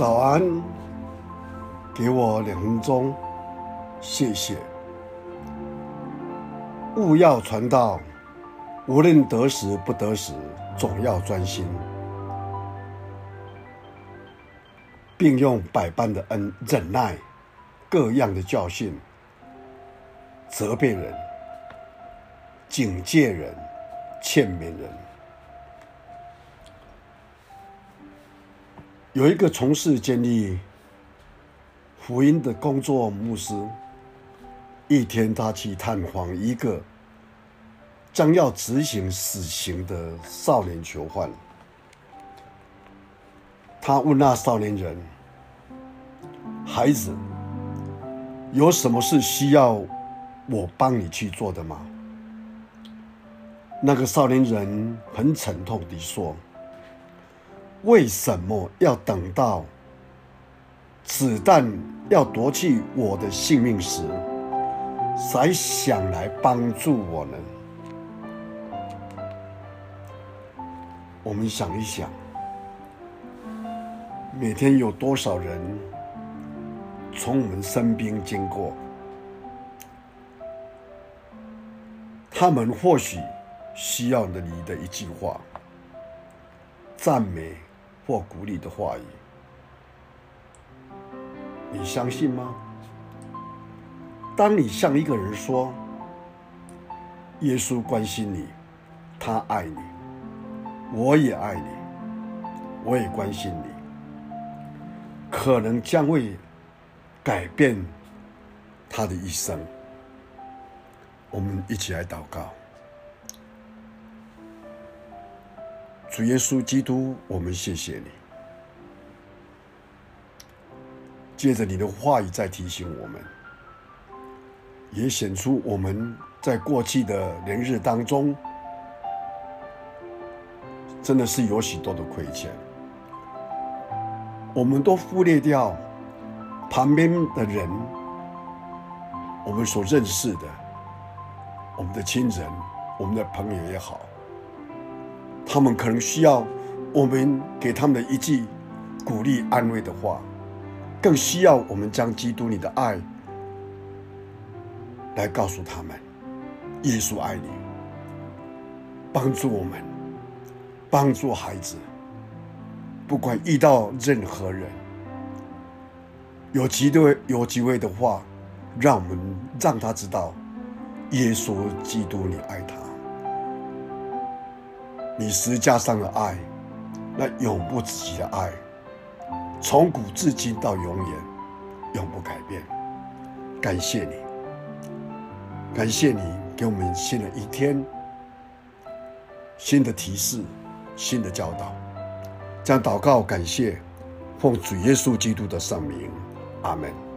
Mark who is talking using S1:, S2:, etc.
S1: 早安，给我两分钟，谢谢。务要传道，无论得时不得时，总要专心，并用百般的恩忍耐，各样的教训，责备人，警戒人，劝勉人。有一个从事建立福音的工作牧师，一天他去探访一个将要执行死刑的少年囚犯。他问那少年人：“孩子，有什么事需要我帮你去做的吗？”那个少年人很沉痛地说。为什么要等到子弹要夺去我的性命时，才想来帮助我呢？我们想一想，每天有多少人从我们身边经过，他们或许需要你的一句话，赞美。或鼓励的话语，你相信吗？当你向一个人说：“耶稣关心你，他爱你，我也爱你，我也关心你”，可能将会改变他的一生。我们一起来祷告。主耶稣基督，我们谢谢你。借着你的话语在提醒我们，也显出我们在过去的年日当中，真的是有许多的亏欠。我们都忽略掉旁边的人，我们所认识的，我们的亲人，我们的朋友也好。他们可能需要我们给他们的一句鼓励安慰的话，更需要我们将基督你的爱来告诉他们：耶稣爱你，帮助我们，帮助孩子。不管遇到任何人，有机会有机会的话，让我们让他知道，耶稣基督你爱他。你十架上的爱，那永不止息的爱，从古至今到永远，永不改变。感谢你，感谢你给我们新的一天，新的提示，新的教导。将祷告感谢，奉主耶稣基督的圣名，阿门。